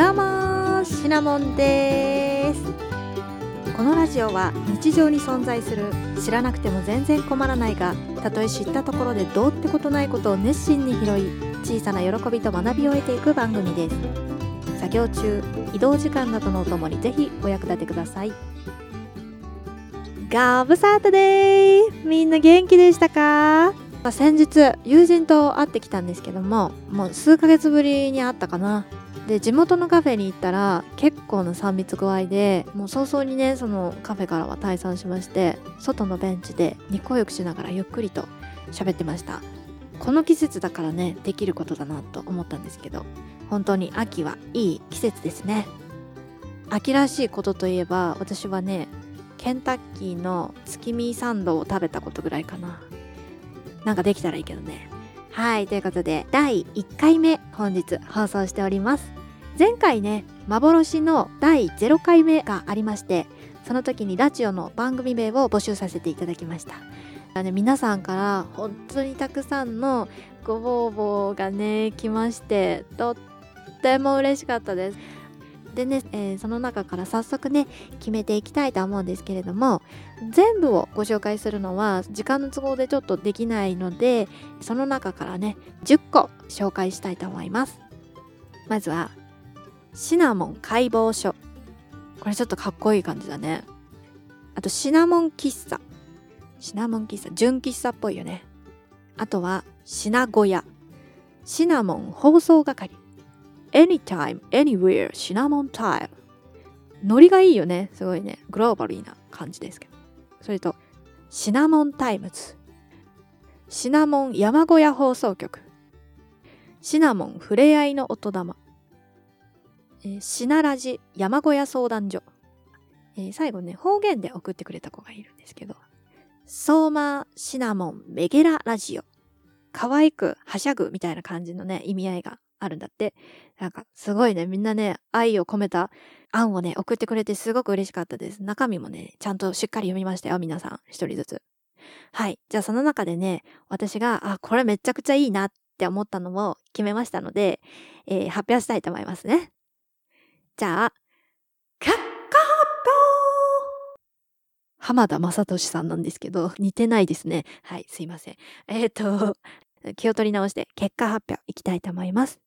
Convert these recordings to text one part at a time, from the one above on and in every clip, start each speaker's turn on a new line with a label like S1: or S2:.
S1: どうもシナモンです。このラジオは日常に存在する知らなくても全然困らないがたとえ知ったところでどうってことないことを熱心に拾い小さな喜びと学びを得ていく番組です。作業中移動時間などのお供にぜひお役立てください。ガブサートデーみんな元気でしたか？先日友人と会ってきたんですけどももう数ヶ月ぶりに会ったかな。で地元のカフェに行ったら結構な3密具合でもう早々にねそのカフェからは退散しまして外のベンチで日光浴しながらゆっくりと喋ってました。この季節だからねできることだなと思ったんですけど本当に秋はいい季節ですね。秋らしいことといえば私はねケンタッキーの月見サンドを食べたことぐらいかな。なんかできたらいいけどね。はいということで第1回目本日放送しております。前回ね幻の第0回目がありましてその時にラジオの番組名を募集させていただきました。ね、皆さんから本当にたくさんのご応募がね来ましてとっても嬉しかったです。でね、えー、その中から早速ね決めていきたいと思うんですけれども全部をご紹介するのは時間の都合でちょっとできないのでその中からね10個紹介したいと思います。まずはシナモン解剖書。これちょっとかっこいい感じだね。あとシナモン喫茶。シナモン喫茶純喫茶っぽいよね。あとはシナ小屋シナモン放送係。Anytime, Anywhere, シナモンタイム。ノリがいいよね。すごいね。グローバリーな感じですけど。それとシナモンタイムズ。シナモン山小屋放送局。シナモンふれあいの音玉。えー、シナラジ山小屋相談所、えー、最後ね方言で送ってくれた子がいるんですけど。相馬シナモンメゲララジオ。可愛くはしゃぐみたいな感じのね意味合いがあるんだって。なんかすごいねみんなね愛を込めた案をね送ってくれてすごく嬉しかったです中身もねちゃんとしっかり読みましたよ皆さん一人ずつはいじゃあその中でね私があこれめちゃくちゃいいなって思ったのを決めましたので、えー、発表したいと思いますねじゃあ、結果発表浜田雅俊さんなんですけど、似てないですね。はい、すいません。えっ、ー、と、気を取り直して結果発表いきたいと思います。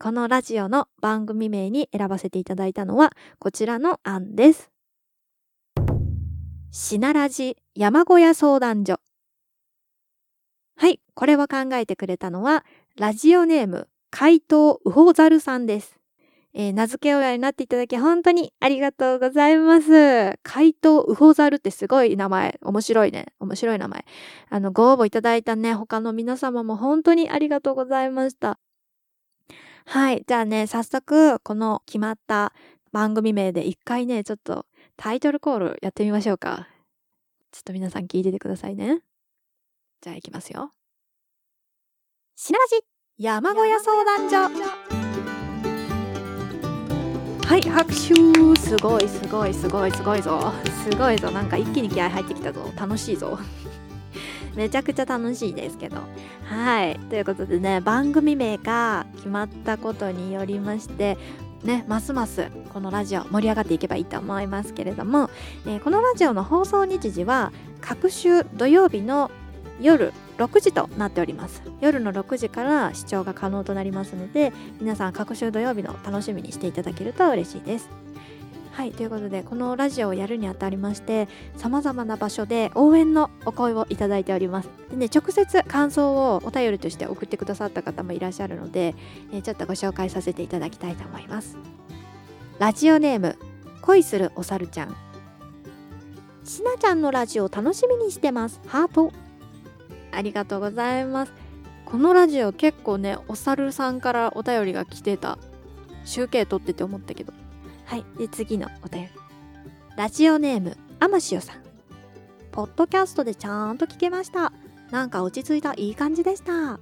S1: このラジオの番組名に選ばせていただいたのはこちらの案です。シナラジ山小屋相談所。はい、これを考えてくれたのはラジオネーム怪盗ウホザルさんです。えー、名付け親になっていただき本当にありがとうございます。怪盗ウホザルってすごい名前。面白いね。面白い名前。あの、ご応募いただいたね、他の皆様も本当にありがとうございました。はい。じゃあね、早速、この決まった番組名で一回ね、ちょっとタイトルコールやってみましょうか。ちょっと皆さん聞いててくださいね。じゃあ行きますよ。しならじ山小屋相談所はい拍手すごいすごいすごいすごいぞすごいぞなんか一気に気合入ってきたぞ楽しいぞめちゃくちゃ楽しいですけど。はい。ということでね番組名が決まったことによりましてね、ますますこのラジオ盛り上がっていけばいいと思いますけれども、えー、このラジオの放送日時は各週土曜日の夜6時となっております。夜の6時から視聴が可能となりますので皆さん各週土曜日の楽しみにしていただけると嬉しいです。はいということでこのラジオをやるにあたりましてさまざまな場所で応援のお声をいただいております。でね直接感想をお便りとして送ってくださった方もいらっしゃるので、えー、ちょっとご紹介させていただきたいと思います。ラジオネーム恋するおさるちゃん。しなちゃんのラジオ楽しみにしてます。ハート。ありがとうございます。このラジオ結構ねお猿さんからお便りが来てた。集計取ってて思ったけど。はいで次のお便りラジオネームあましおさんポッドキャストでちゃんと聞けましたなんか落ち着いたいい感じでした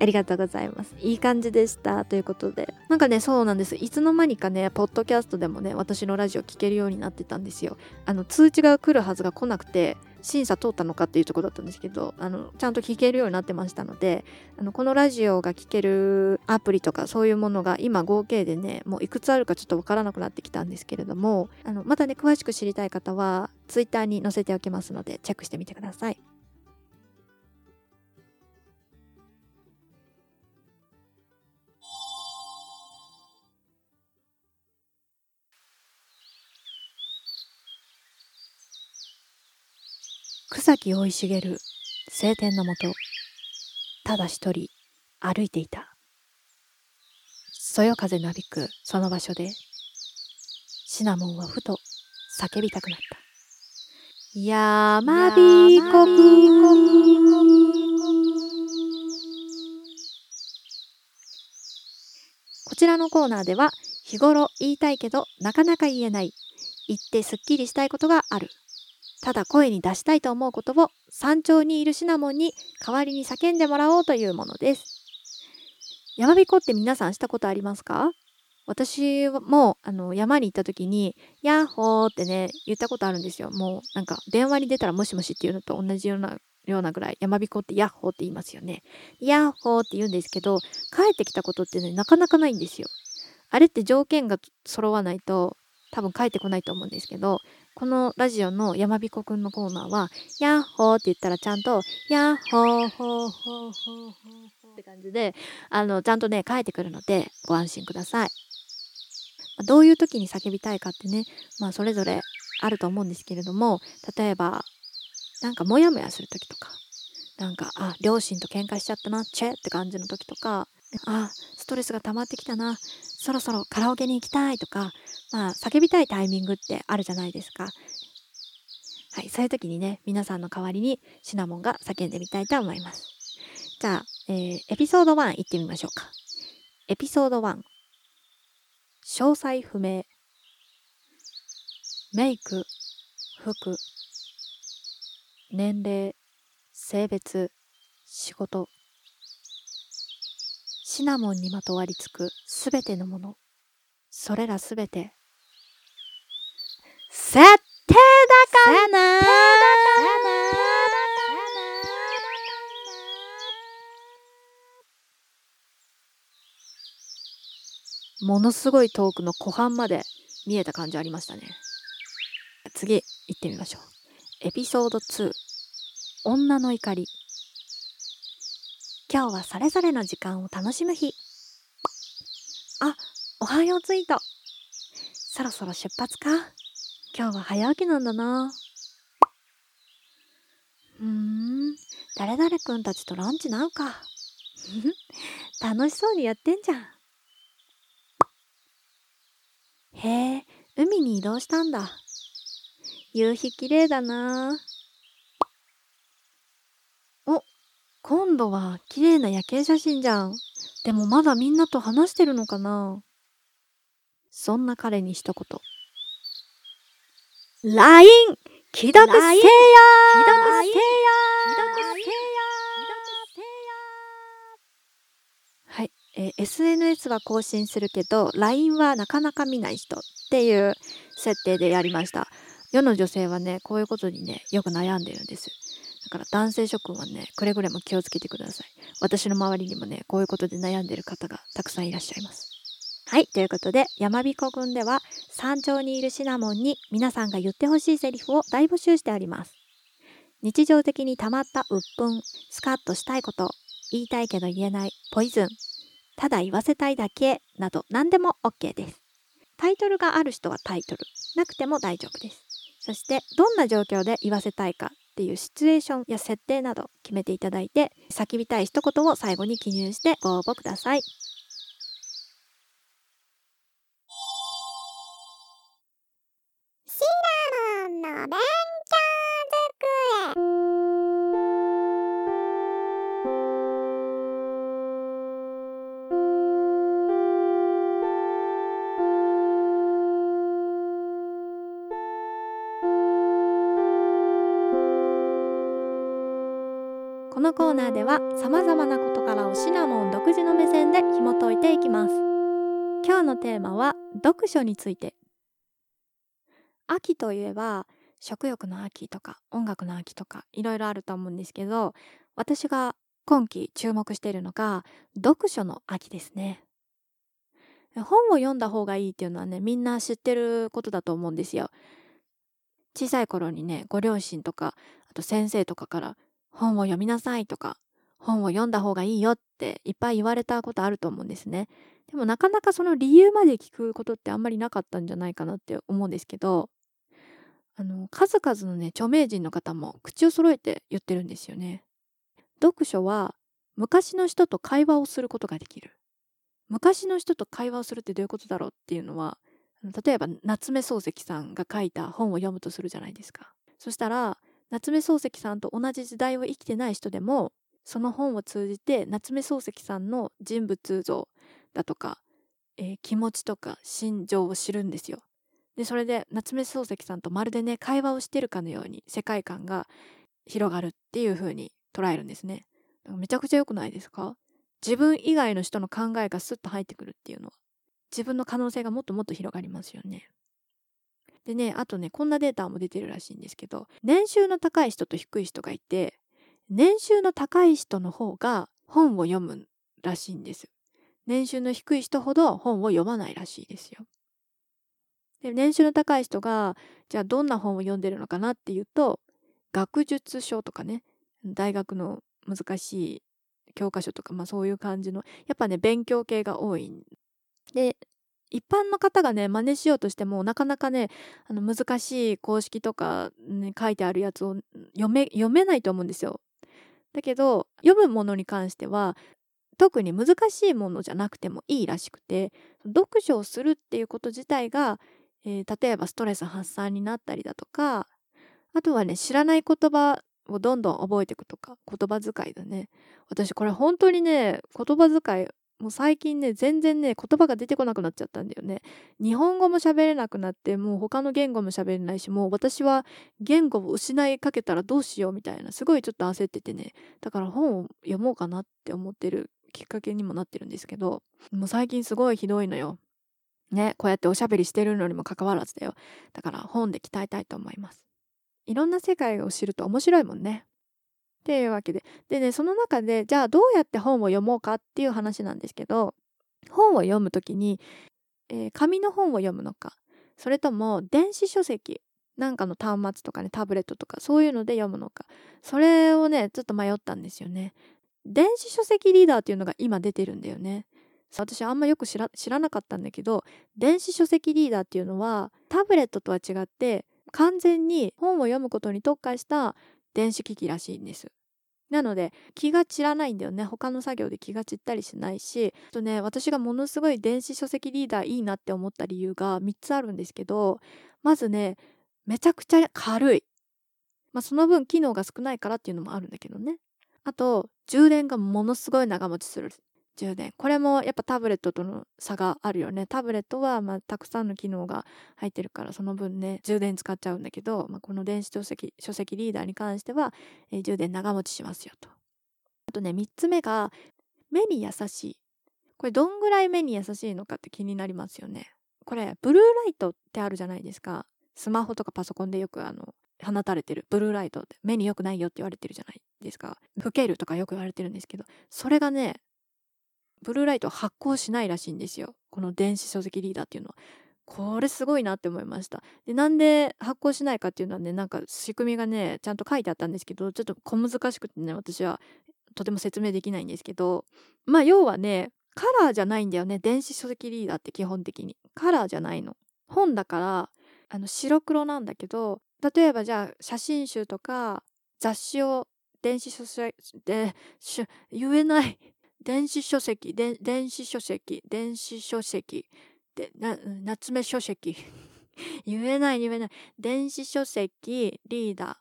S1: ありがとうございます。いい感じでした。ということで。なんかね、そうなんです。いつの間にかね、ポッドキャストでもね、私のラジオ聴けるようになってたんですよ。あの、通知が来るはずが来なくて、審査通ったのかっていうとこだったんですけどあのちゃんと聞けるようになってましたのであのこのラジオが聴けるアプリとかそういうものが今合計でねもういくつあるかちょっとわからなくなってきたんですけれどもあのまたね詳しく知りたい方は Twitter に載せておきますのでチェックしてみてください。草木生い茂る晴天のもとただ一人歩いていた。そよ風なびくその場所でシナモンはふと叫びたくなった。やまびこくこちらのコーナーでは日頃言いたいけどなかなか言えない言ってすっきりしたいことがある。ただ声に出したいと思うことを山頂にいるシナモンに代わりに叫んでもらおうというものです。山彦って皆さんしたことありますか？私もあの山に行った時に「ヤッホー」ってね言ったことあるんですよ。もうなんか電話に出たら「もしもし」っていうのと同じようなようなぐらい山彦ってヤッホーって言いますよね。ヤッホーって言うんですけど帰ってきたことってねなかなかないんですよ。あれって条件が揃わないと多分帰ってこないと思うんですけどこのラジオのやまびこくんのコーナーは、ヤッホーって言ったらちゃんと、ヤッホーホーホーホーホーって感じで、あの、ちゃんとね、書いてくるので、ご安心ください。どういう時に叫びたいかってね、まあ、それぞれあると思うんですけれども、例えば、なんかモヤモヤする時とか、なんか、あ、両親と喧嘩しちゃったな、チェって感じの時とか、あ、ストレスが溜まってきたな、そろそろカラオケに行きたいとか、まあ、叫びたいタイミングってあるじゃないですか。はい、そういう時にね、皆さんの代わりにシナモンが叫んでみたいと思います。じゃあ、えー、エピソード1行ってみましょうか。エピソード1。詳細不明。メイク、服、年齢、性別、仕事。シナモンにまとわりつくすべてのもの。それらすべて。設定だからなものすごい遠くの湖畔まで見えた感じありましたね。次行ってみましょう。エピソード2女の怒り今日はそれぞれの時間を楽しむ日あおはようツイートそろそろ出発か今日は早起きなんだな。ふーん、誰々くんたちとランチなうか。楽しそうにやってんじゃん。へえ、海に移動したんだ。夕日綺麗だな。お、今度は綺麗な夜景写真じゃん。でもまだみんなと話してるのかな？そんな彼に一言。LINE 既読せよ既読せよはい、えー、SNS は更新するけど LINE はなかなか見ない人っていう設定でやりました。世の女性はねこういうことにねよく悩んでるんです。から男性諸君はねくれぐれも気をつけてください私の周りにもねこういうことで悩んでる方がたくさんいらっしゃいますはい。ということで、山彦くんでは、山頂にいるシナモンに皆さんが言ってほしいセリフを大募集してあります。日常的に溜まった鬱憤、スカッとしたいこと、言いたいけど言えない、ポイズン、ただ言わせたいだけ、など何でも OK です。タイトルがある人はタイトル、なくても大丈夫です。そして、どんな状況で言わせたいかっていうシチュエーションや設定など決めていただいて、叫びたい一言を最後に記入してご応募ください。の勉強机のコーナーでは様々な事柄をシナモン独自の目線で紐解いていきます。今日のテーマは読書について。秋といえば食欲の秋とか音楽の秋とかいろいろあると思うんですけど私が今季注目しているのが読書の秋ですね。本を読んだ方がいいっていうのはねみんな知ってることだと思うんですよ。小さい頃にねご両親とかあと先生とかから本を読みなさいとか本を読んだ方がいいよっていっぱい言われたことあると思うんですね。でもなかなかその理由まで聞くことってあんまりなかったんじゃないかなって思うんですけどあの数々のね著名人の方も口を揃えて言ってるんですよね。読書は昔の人と会話をすることができる。昔の人と会話をするってどういうことだろうっていうのは例えば夏目漱石さんが書いた本を読むとするじゃないですか。そしたら夏目漱石さんと同じ時代を生きてない人でもその本を通じて夏目漱石さんの人物像だとか、えー、気持ちとか心情を知るんですよ。でそれで夏目漱石さんとまるでね会話をしてるかのように世界観が広がるっていう風に捉えるんですね。めちゃくちゃ良くないですか？自分以外の人の考えがスッと入ってくるっていうのは自分の可能性がもっともっと広がりますよね。でねあとねこんなデータも出てるらしいんですけど年収の高い人と低い人がいて年収の高い人の方が本を読むらしいんです。年収の低い人ほど本を読まないらしいですよ。で年収の高い人がじゃあどんな本を読んでるのかなっていうと学術書とかね大学の難しい教科書とか、まあ、そういう感じのやっぱね勉強系が多いで一般の方がね真似しようとしてもなかなかねあの難しい公式とか、ね、書いてあるやつを読め読めないと思うんですよ。だけど読むものに関しては特に難しいものじゃなくてもいいらしくて読書をするっていうこと自体がえー、例えばストレス発散になったりだとかあとはね知らない言葉をどんどん覚えていくとか言葉遣いだね私これ本当にね言葉遣いもう最近ね全然ね言葉が出てこなくなっちゃったんだよね日本語も喋れなくなってもう他の言語も喋れないしもう私は言語を失いかけたらどうしようみたいなすごいちょっと焦っててねだから本を読もうかなって思ってるきっかけにもなってるんですけどもう最近すごいひどいのよね、こうやっておしゃべりしてるのにもかかわらずだよ。だから本で鍛えたいと思います。いろんな世界を知ると面白いもんね。っていうわけで。でね、その中で、じゃあどうやって本を読もうかっていう話なんですけど、本を読むときに、えー、紙の本を読むのか、それとも電子書籍、なんかの端末とかね、タブレットとか、そういうので読むのか、それをね、ちょっと迷ったんですよね。電子書籍リーダーっていうのが今出てるんだよね。私あんまよく知らなかったんだけど電子書籍リーダーっていうのはタブレットとは違って完全に本を読むことに特化した電子機器らしいんです。なので気が散らないんだよね。他の作業で気が散ったりしないしとね私がものすごい電子書籍リーダーいいなって思った理由が3つあるんですけどまずねめちゃくちゃ軽い、まあ、その分機能が少ないからっていうのもあるんだけどね。あと充電がものすごい長持ちする。充電これもやっぱタブレットとの差があるよね。タブレットはまあたくさんの機能が入ってるからその分ね充電使っちゃうんだけど、まあ、この電子書籍書籍リーダーに関しては、えー、充電長持ちしますよと。あとね3つ目が目に優しい。これどんぐらい目に優しいのかって気になりますよね。これブルーライトってあるじゃないですか。スマホとかパソコンでよくあの放たれてる。ブルーライトって。目に良くないよって言われてるじゃないですか。老けるとかよく言われてるんですけどそれがねブルーライト発光しないらしいんですよこの電子書籍リーダーっていうのは。これすごいなって思いました。でなんで発光しないかっていうのはねなんか仕組みがねちゃんと書いてあったんですけどちょっと小難しくてね私はとても説明できないんですけどまあ要はねカラーじゃないんだよね電子書籍リーダーって基本的にカラーじゃないの本だからあの白黒なんだけど例えばじゃあ写真集とか雑誌を電子書籍で言えない電子書籍、電子書籍、電子書籍、でな夏目書籍。言えない言えない。電子書籍リーダ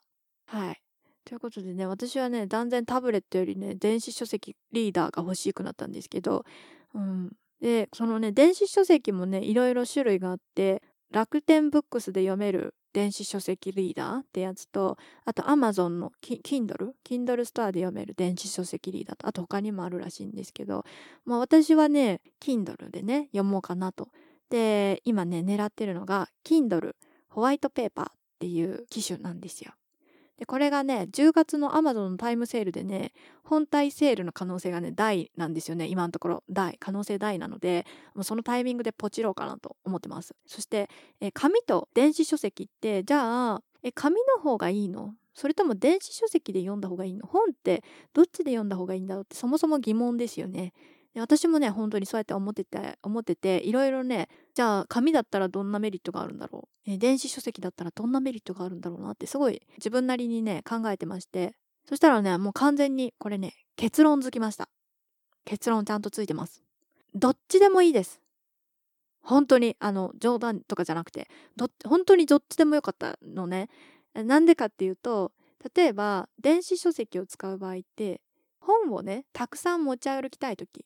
S1: ー。はい。ということでね、私はね、断然タブレットよりね、電子書籍リーダーが欲しくなったんですけど、うん。で、そのね、電子書籍もね、いろいろ種類があって、楽天ブックスで読める電子書籍リーダーってやつと、あと Amazon の Kindle、Kindle ストアで読める電子書籍リーダーと、あと他にもあるらしいんですけど、まあ私はね、Kindle でね、読もうかなと。で、今ね、狙ってるのが Kindle ホワイトペーパーっっていう機種なんですよ。でこれがね10月の Amazon のタイムセールでね本体セールの可能性がね大なんですよね。今のところ。大。可能性大なのでもうそのタイミングでポチろうかなと思ってます。そしてえ紙と電子書籍ってじゃあえ紙の方がいいの？それとも電子書籍で読んだ方がいいの？本ってどっちで読んだ方がいいんだろうってそもそも疑問ですよね。で私もね本当にそうやって思ってて思ってていろいろねじゃあ紙だったらどんなメリットがあるんだろう、え電子書籍だったらどんなメリットがあるんだろうなってすごい自分なりにね考えてまして。そしたらねもう完全にこれね結論づきました。結論ちゃんとついてます。どっちでもいいです。本当にあの冗談とかじゃなくてど本当にどっちでもよかったのね。なんでかっていうと例えば電子書籍を使う場合って本をねたくさん持ち歩きたい時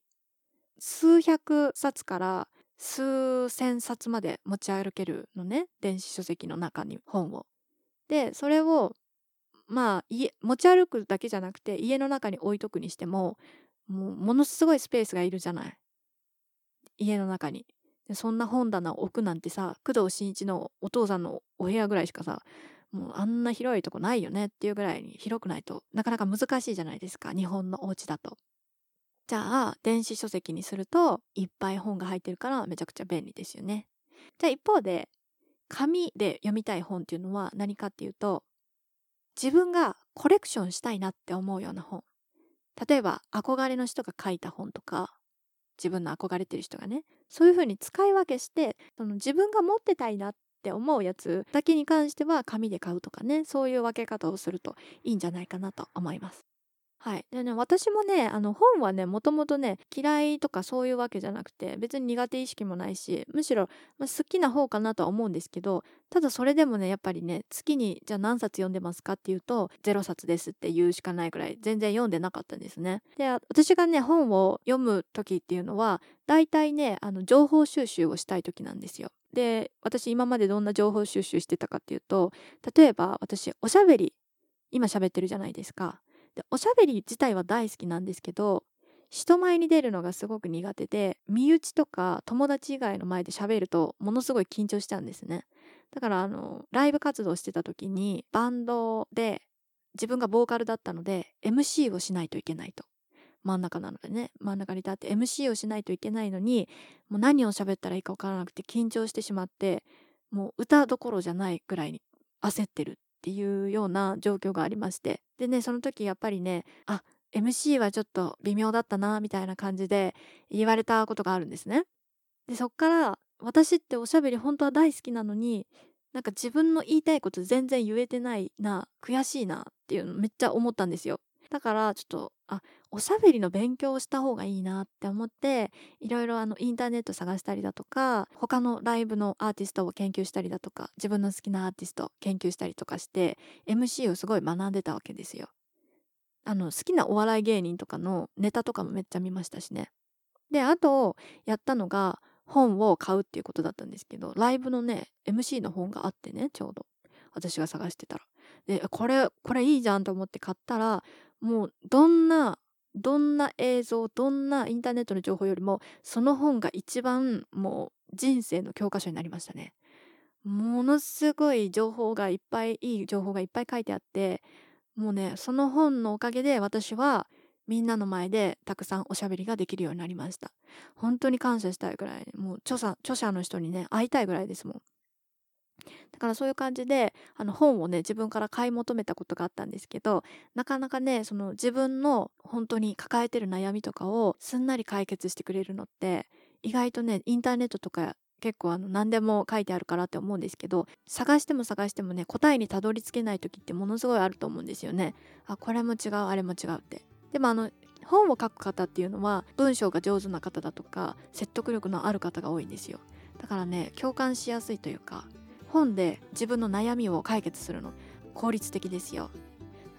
S1: 数百冊から数千冊まで持ち歩けるのね電子書籍の中に本を。でそれをまあ持ち歩くだけじゃなくて家の中に置いとくにしてももうものすごいスペースがいるじゃない家の中に。そんな本棚を置くなんてさ工藤新一のお父さんのお部屋ぐらいしかさもうあんな広いとこないよねっていうぐらいに広くないとなかなか難しいじゃないですか日本のお家だと。じゃあ電子書籍にするといっぱい本が入ってるからめちゃくちゃ便利ですよね。じゃあ一方で紙で読みたい本っていうのは何かっていうと自分がコレクションしたいなって思うような本例えば憧れの人が書いた本とか自分の憧れてる人がねそういうふうに使い分けしてその自分が持ってたいなって思うやつだけに関しては紙で買うとかねそういう分け方をするといいんじゃないかなと思います。はい。でね、私もね、あの本はね、もともとね、嫌いとかそういうわけじゃなくて、別に苦手意識もないし、むしろ、まあ、好きな方かなとは思うんですけど、ただそれでもね、やっぱりね、月にじゃあ何冊読んでますかっていうと、0冊ですって言うしかないぐらい、全然読んでなかったんですね。で、私がね、本を読む時っていうのは、大体ね、あの情報収集をしたい時なんですよ。で、私今までどんな情報収集してたかっていうと、例えば私、おしゃべり、今喋ってるじゃないですか。でおしゃべり自体は大好きなんですけど人前に出るのがすごく苦手で身内とか友達以外の前で喋るとものすごい緊張しちゃうんですね。だからあのライブ活動してた時にバンドで自分がボーカルだったので MC をしないといけないと。真ん中なのでね真ん中に立って MC をしないといけないのにもう何を喋ったらいいか分からなくて緊張してしまってもう歌どころじゃないぐらいに焦ってるっていうような状況がありましてでねその時やっぱりねあ MC はちょっと微妙だったなみたいな感じで言われたことがあるんですね。でそっから私っておしゃべり本当は大好きなのになんか自分の言いたいこと全然言えてないな悔しいなっていうのめっちゃ思ったんですよ。だからちょっとあおしゃべりの勉強をした方がいいなって思っていろいろあのインターネット探したりだとか他のライブのアーティストを研究したりだとか自分の好きなアーティスト研究したりとかして MC をすごい学んでたわけですよ。あの好きなお笑い芸人とかのネタとかもめっちゃ見ましたしね。であとやったのが本を買うっていうことだったんですけどライブのね MC の本があってねちょうど私が探してたら。でこれこれいいじゃんと思って買ったらもうどんなどんな映像どんなインターネットの情報よりもその本が一番もう人生の教科書になりましたね。ものすごい情報がいっぱいいい情報がいっぱい書いてあってもうねその本のおかげで私はみんなの前でたくさんおしゃべりができるようになりました。本当に感謝したいぐらいもう著者著者の人にね会いたいぐらいですもん。だからそういう感じであの本をね自分から買い求めたことがあったんですけどなかなかねその自分の本当に抱えてる悩みとかをすんなり解決してくれるのって意外とねインターネットとか結構あの何でも書いてあるからって思うんですけど探しても探してもね答えにたどり着けない時ってものすごいあると思うんですよね。あこれも違うあれも違うって。でもあの本を書く方っていうのは文章が上手な方だとか説得力のある方が多いんですよ。だからね共感しやすいというか本で自分の悩みを解決するの。効率的ですよ。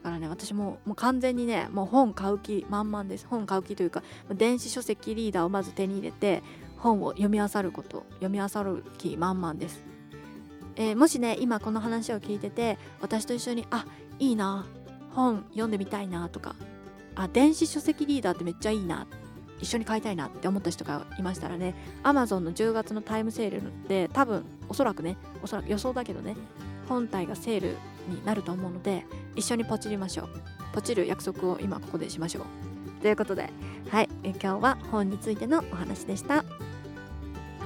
S1: だからね私ももう完全にねもう本買う気満々です。本買う気というか電子書籍リーダーをまず手に入れて本を読み漁ること読み漁る気満々です、えー、もしね今この話を聞いてて私と一緒にあいいな本読んでみたいなとかあ電子書籍リーダーってめっちゃいいな一緒に買いたいなって思った人がいましたらね Amazon の10月のタイムセールで多分おそらくねおそらく予想だけどね本体がセールになると思うので一緒にポチりましょう。ポチる約束を今ここでしましょう。ということではい今日は本についてのお話でした。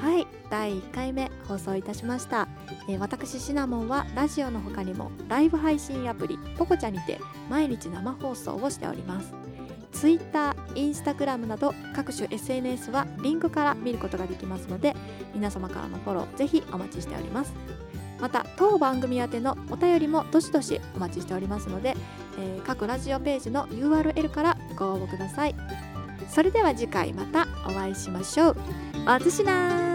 S1: はい第1回目放送いたしました、えー、私シナモンはラジオの他にもライブ配信アプリポコチャにて毎日生放送をしております。Twitter、Instagram など各種 SNS はリンクから見ることができますので皆様からのフォローぜひお待ちしております。また当番組宛てのお便りもどしどしお待ちしておりますので、えー、各ラジオページの URL からご応募ください。それでは次回またお会いしましょう。おつしな